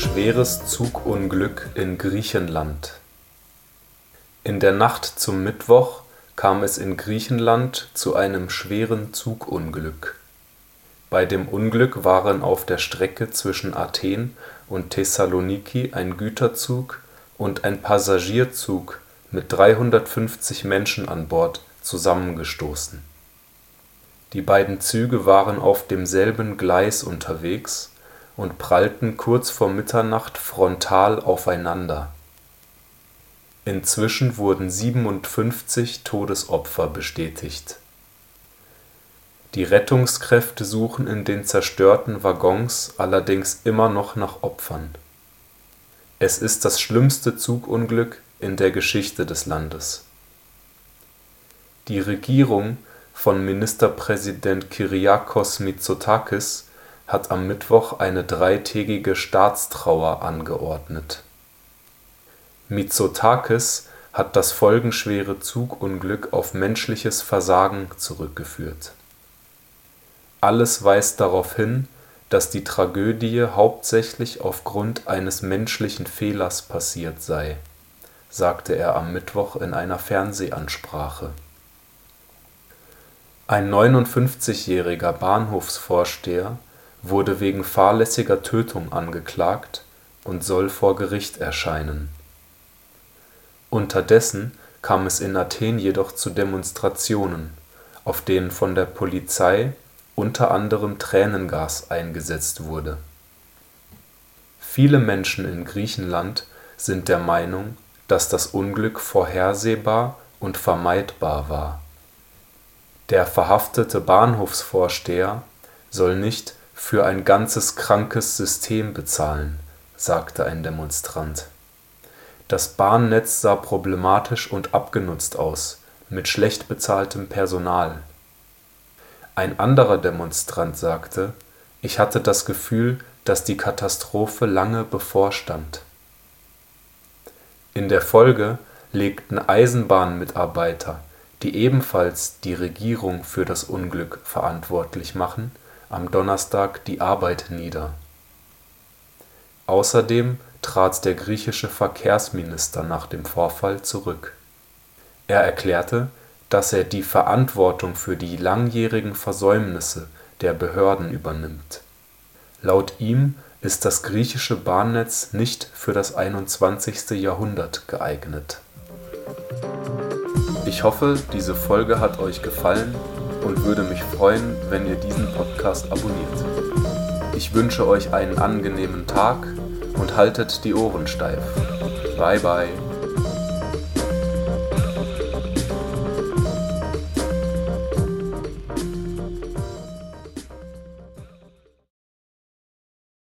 Schweres Zugunglück in Griechenland In der Nacht zum Mittwoch kam es in Griechenland zu einem schweren Zugunglück. Bei dem Unglück waren auf der Strecke zwischen Athen und Thessaloniki ein Güterzug und ein Passagierzug mit 350 Menschen an Bord zusammengestoßen. Die beiden Züge waren auf demselben Gleis unterwegs und prallten kurz vor Mitternacht frontal aufeinander. Inzwischen wurden 57 Todesopfer bestätigt. Die Rettungskräfte suchen in den zerstörten Waggons allerdings immer noch nach Opfern. Es ist das schlimmste Zugunglück in der Geschichte des Landes. Die Regierung von Ministerpräsident Kyriakos Mitsotakis hat am Mittwoch eine dreitägige Staatstrauer angeordnet. Mitsotakis hat das folgenschwere Zugunglück auf menschliches Versagen zurückgeführt. Alles weist darauf hin, dass die Tragödie hauptsächlich aufgrund eines menschlichen Fehlers passiert sei, sagte er am Mittwoch in einer Fernsehansprache. Ein 59-jähriger Bahnhofsvorsteher wurde wegen fahrlässiger Tötung angeklagt und soll vor Gericht erscheinen. Unterdessen kam es in Athen jedoch zu Demonstrationen, auf denen von der Polizei unter anderem Tränengas eingesetzt wurde. Viele Menschen in Griechenland sind der Meinung, dass das Unglück vorhersehbar und vermeidbar war. Der verhaftete Bahnhofsvorsteher soll nicht für ein ganzes krankes System bezahlen, sagte ein Demonstrant. Das Bahnnetz sah problematisch und abgenutzt aus, mit schlecht bezahltem Personal. Ein anderer Demonstrant sagte, ich hatte das Gefühl, dass die Katastrophe lange bevorstand. In der Folge legten Eisenbahnmitarbeiter, die ebenfalls die Regierung für das Unglück verantwortlich machen, am Donnerstag die Arbeit nieder. Außerdem trat der griechische Verkehrsminister nach dem Vorfall zurück. Er erklärte, dass er die Verantwortung für die langjährigen Versäumnisse der Behörden übernimmt. Laut ihm ist das griechische Bahnnetz nicht für das 21. Jahrhundert geeignet. Ich hoffe, diese Folge hat euch gefallen und würde mich freuen, wenn ihr diesen Podcast abonniert. Ich wünsche euch einen angenehmen Tag und haltet die Ohren steif. Bye bye.